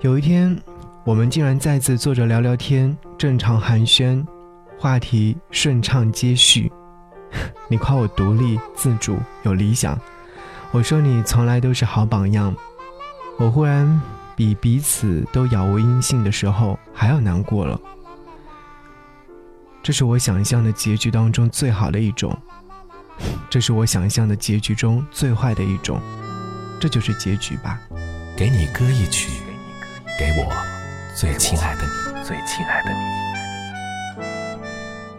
有一天，我们竟然再次坐着聊聊天，正常寒暄，话题顺畅接续。你夸我独立自主有理想，我说你从来都是好榜样。我忽然比彼此都杳无音信的时候还要难过了。这是我想象的结局当中最好的一种，这是我想象的结局中最坏的一种，这就是结局吧。给你歌一曲，给我最亲爱的你，最亲爱的你。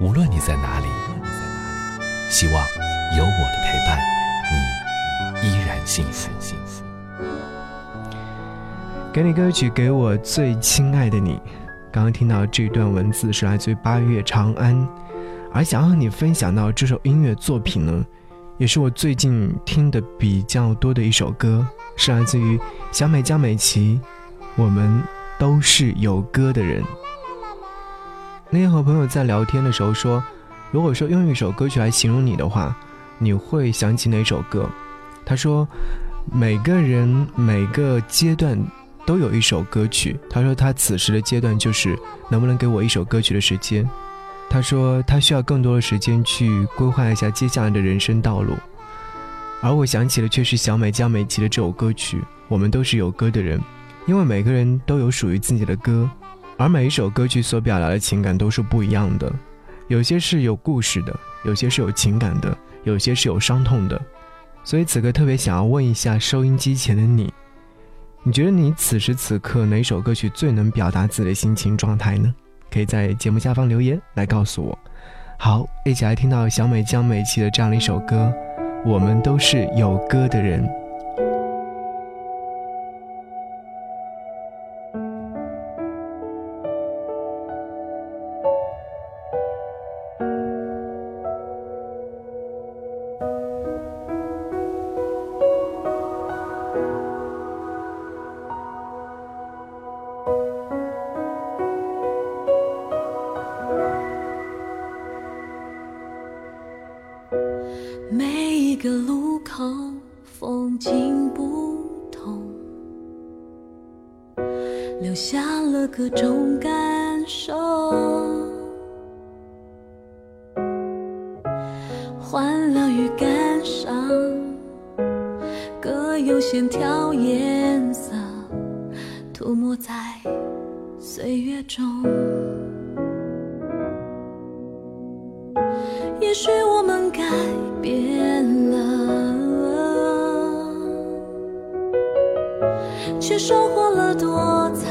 无论你在哪里，希望有我的陪伴，你依然幸福。给你歌曲，给我最亲爱的你。刚刚听到这段文字是来自于八月长安，而想要和你分享到这首音乐作品呢，也是我最近听的比较多的一首歌，是来自于小美江美琪。我们都是有歌的人。那天和朋友在聊天的时候说，如果说用一首歌曲来形容你的话，你会想起哪首歌？他说，每个人每个阶段。都有一首歌曲。他说他此时的阶段就是能不能给我一首歌曲的时间。他说他需要更多的时间去规划一下接下来的人生道路。而我想起的却是小美江美琪的这首歌曲。我们都是有歌的人，因为每个人都有属于自己的歌，而每一首歌曲所表达的情感都是不一样的。有些是有故事的，有些是有情感的，有些是有伤痛的。所以此刻特别想要问一下收音机前的你。你觉得你此时此刻哪首歌曲最能表达自己的心情状态呢？可以在节目下方留言来告诉我。好，一起来听到小美江美琪的这样的一首歌，我们都是有歌的人。每一个路口，风景不同，留下了各种感受。欢乐与感伤，各有线条颜色，涂抹在岁月中。也许我们该变了，却收获了多彩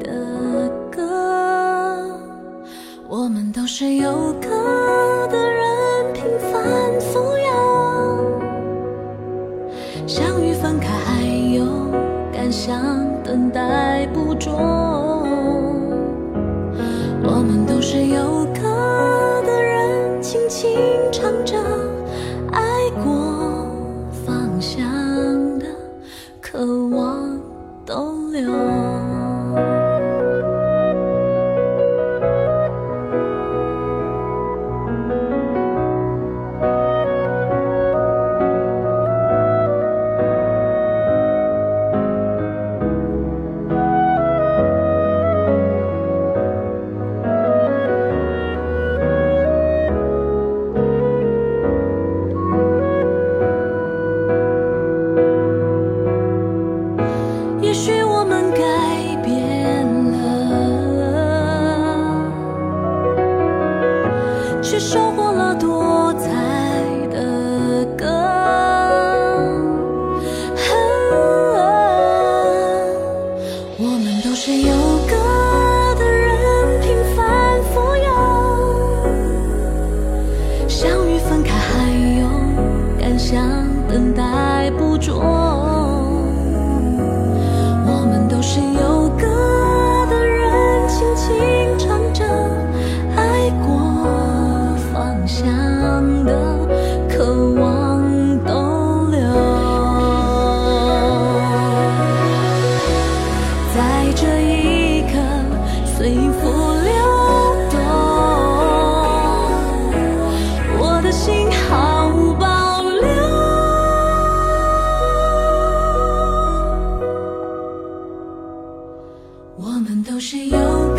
的歌。我们都是有歌的人，平凡富有，相遇分开还有感想等待捕捉。我们都是有歌。唱着也许我们改变了，却收获了多彩的歌。我们都是有歌的人，平凡富有，相遇分开，还有感想，等待捕捉。谁又都是有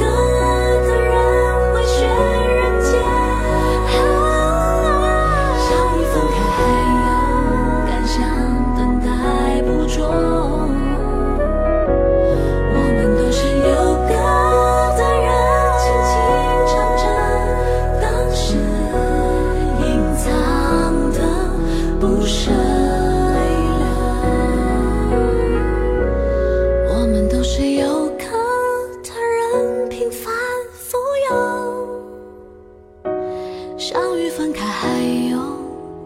相遇分开，还有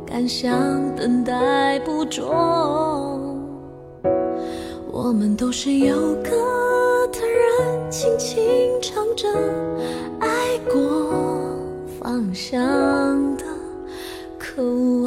感想等待捕捉。我们都是有歌的人，轻轻唱着爱过方向的渴望。